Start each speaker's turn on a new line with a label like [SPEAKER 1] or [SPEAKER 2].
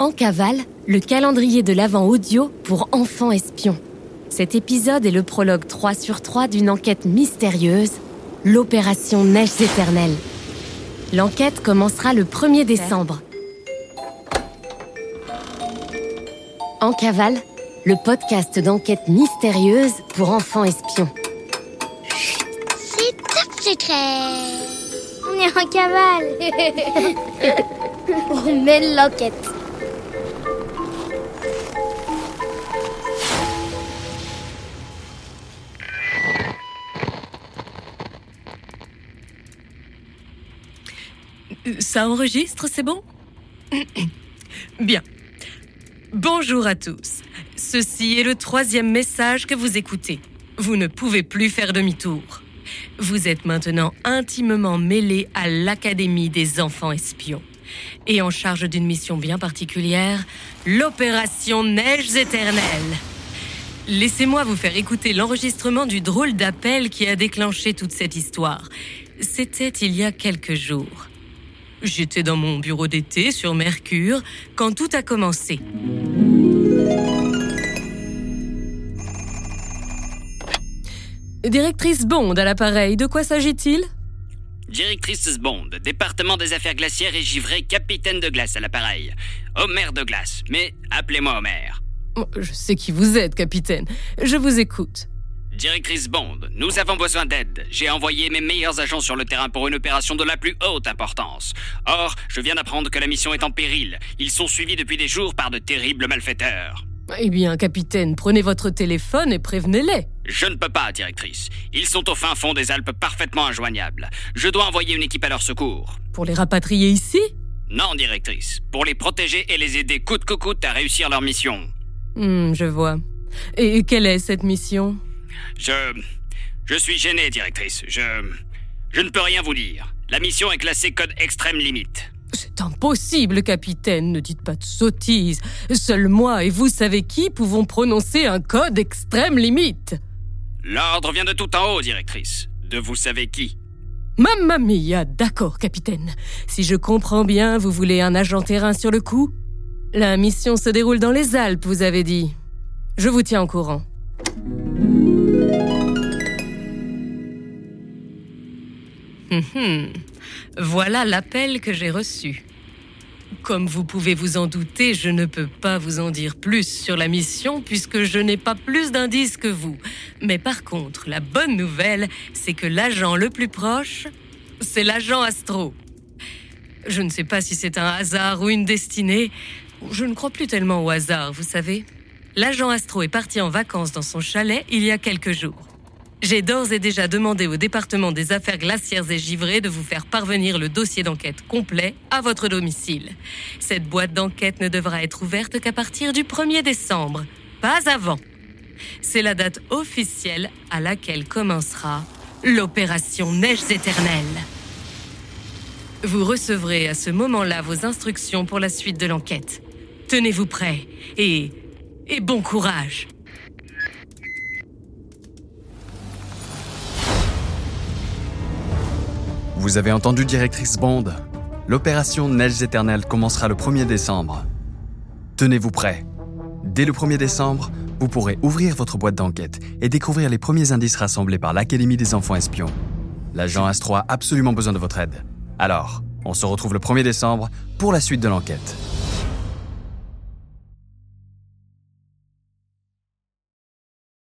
[SPEAKER 1] En cavale, le calendrier de l'Avent audio pour enfants espions. Cet épisode est le prologue 3 sur 3 d'une enquête mystérieuse, l'opération Neige éternelle. L'enquête commencera le 1er décembre. En cavale, le podcast d'enquête mystérieuse pour enfants espions.
[SPEAKER 2] C'est top secret On est en cavale On mène l'enquête
[SPEAKER 3] Ça enregistre, c'est bon? Bien. Bonjour à tous. Ceci est le troisième message que vous écoutez. Vous ne pouvez plus faire demi-tour. Vous êtes maintenant intimement mêlé à l'Académie des enfants espions et en charge d'une mission bien particulière, l'opération Neiges éternelles. Laissez-moi vous faire écouter l'enregistrement du drôle d'appel qui a déclenché toute cette histoire. C'était il y a quelques jours. J'étais dans mon bureau d'été sur Mercure quand tout a commencé. Directrice Bond à l'appareil, de quoi s'agit-il?
[SPEAKER 4] Directrice Bond, département des affaires glaciaires et givrées, capitaine de glace à l'appareil. Homer de glace, mais appelez-moi Homer.
[SPEAKER 3] Je sais qui vous êtes, capitaine. Je vous écoute.
[SPEAKER 4] Directrice Bond, nous avons besoin d'aide. J'ai envoyé mes meilleurs agents sur le terrain pour une opération de la plus haute importance. Or, je viens d'apprendre que la mission est en péril. Ils sont suivis depuis des jours par de terribles malfaiteurs.
[SPEAKER 3] Eh bien, capitaine, prenez votre téléphone et prévenez-les.
[SPEAKER 4] Je ne peux pas, directrice. Ils sont au fin fond des Alpes parfaitement injoignables. Je dois envoyer une équipe à leur secours.
[SPEAKER 3] Pour les rapatrier ici?
[SPEAKER 4] Non, directrice. Pour les protéger et les aider coûte que coûte à réussir leur mission.
[SPEAKER 3] Hmm, je vois. Et quelle est cette mission?
[SPEAKER 4] Je. Je suis gêné, directrice. Je. Je ne peux rien vous dire. La mission est classée code extrême limite.
[SPEAKER 3] C'est impossible, capitaine, ne dites pas de sottises. Seul moi et vous savez qui pouvons prononcer un code extrême limite.
[SPEAKER 4] L'ordre vient de tout en haut, directrice. De vous savez qui.
[SPEAKER 3] Mamma mia, d'accord, capitaine. Si je comprends bien, vous voulez un agent terrain sur le coup? La mission se déroule dans les Alpes, vous avez dit. Je vous tiens au courant. Hum. Voilà l'appel que j'ai reçu. Comme vous pouvez vous en douter, je ne peux pas vous en dire plus sur la mission puisque je n'ai pas plus d'indices que vous. Mais par contre, la bonne nouvelle, c'est que l'agent le plus proche, c'est l'agent Astro. Je ne sais pas si c'est un hasard ou une destinée. Je ne crois plus tellement au hasard, vous savez. L'agent Astro est parti en vacances dans son chalet il y a quelques jours. J'ai d'ores et déjà demandé au département des affaires glaciaires et givrées de vous faire parvenir le dossier d'enquête complet à votre domicile. Cette boîte d'enquête ne devra être ouverte qu'à partir du 1er décembre, pas avant. C'est la date officielle à laquelle commencera l'opération Neiges éternelles. Vous recevrez à ce moment-là vos instructions pour la suite de l'enquête. Tenez-vous prêts et et bon courage.
[SPEAKER 5] Vous avez entendu directrice Bond L'opération Neiges éternelles commencera le 1er décembre. Tenez-vous prêts. Dès le 1er décembre, vous pourrez ouvrir votre boîte d'enquête et découvrir les premiers indices rassemblés par l'Académie des enfants espions. L'agent Astro a absolument besoin de votre aide. Alors, on se retrouve le 1er décembre pour la suite de l'enquête.